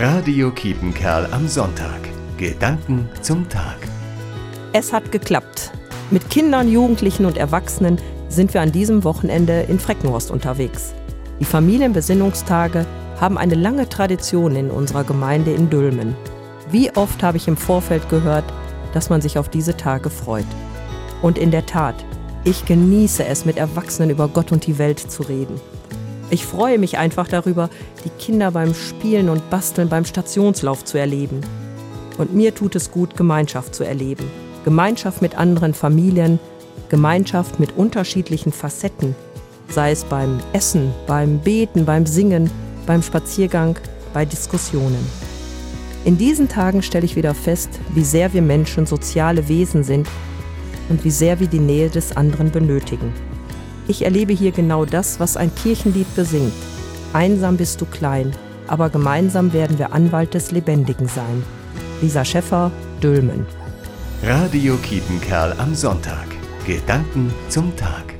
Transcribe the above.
Radio Kiepenkerl am Sonntag. Gedanken zum Tag. Es hat geklappt. Mit Kindern, Jugendlichen und Erwachsenen sind wir an diesem Wochenende in Freckenhorst unterwegs. Die Familienbesinnungstage haben eine lange Tradition in unserer Gemeinde in Dülmen. Wie oft habe ich im Vorfeld gehört, dass man sich auf diese Tage freut. Und in der Tat, ich genieße es, mit Erwachsenen über Gott und die Welt zu reden. Ich freue mich einfach darüber, die Kinder beim Spielen und Basteln beim Stationslauf zu erleben. Und mir tut es gut, Gemeinschaft zu erleben. Gemeinschaft mit anderen Familien, Gemeinschaft mit unterschiedlichen Facetten, sei es beim Essen, beim Beten, beim Singen, beim Spaziergang, bei Diskussionen. In diesen Tagen stelle ich wieder fest, wie sehr wir Menschen soziale Wesen sind und wie sehr wir die Nähe des anderen benötigen. Ich erlebe hier genau das, was ein Kirchenlied besingt. Einsam bist du klein, aber gemeinsam werden wir Anwalt des Lebendigen sein. Lisa Schäffer, Dülmen. Radio Kiepenkerl am Sonntag. Gedanken zum Tag.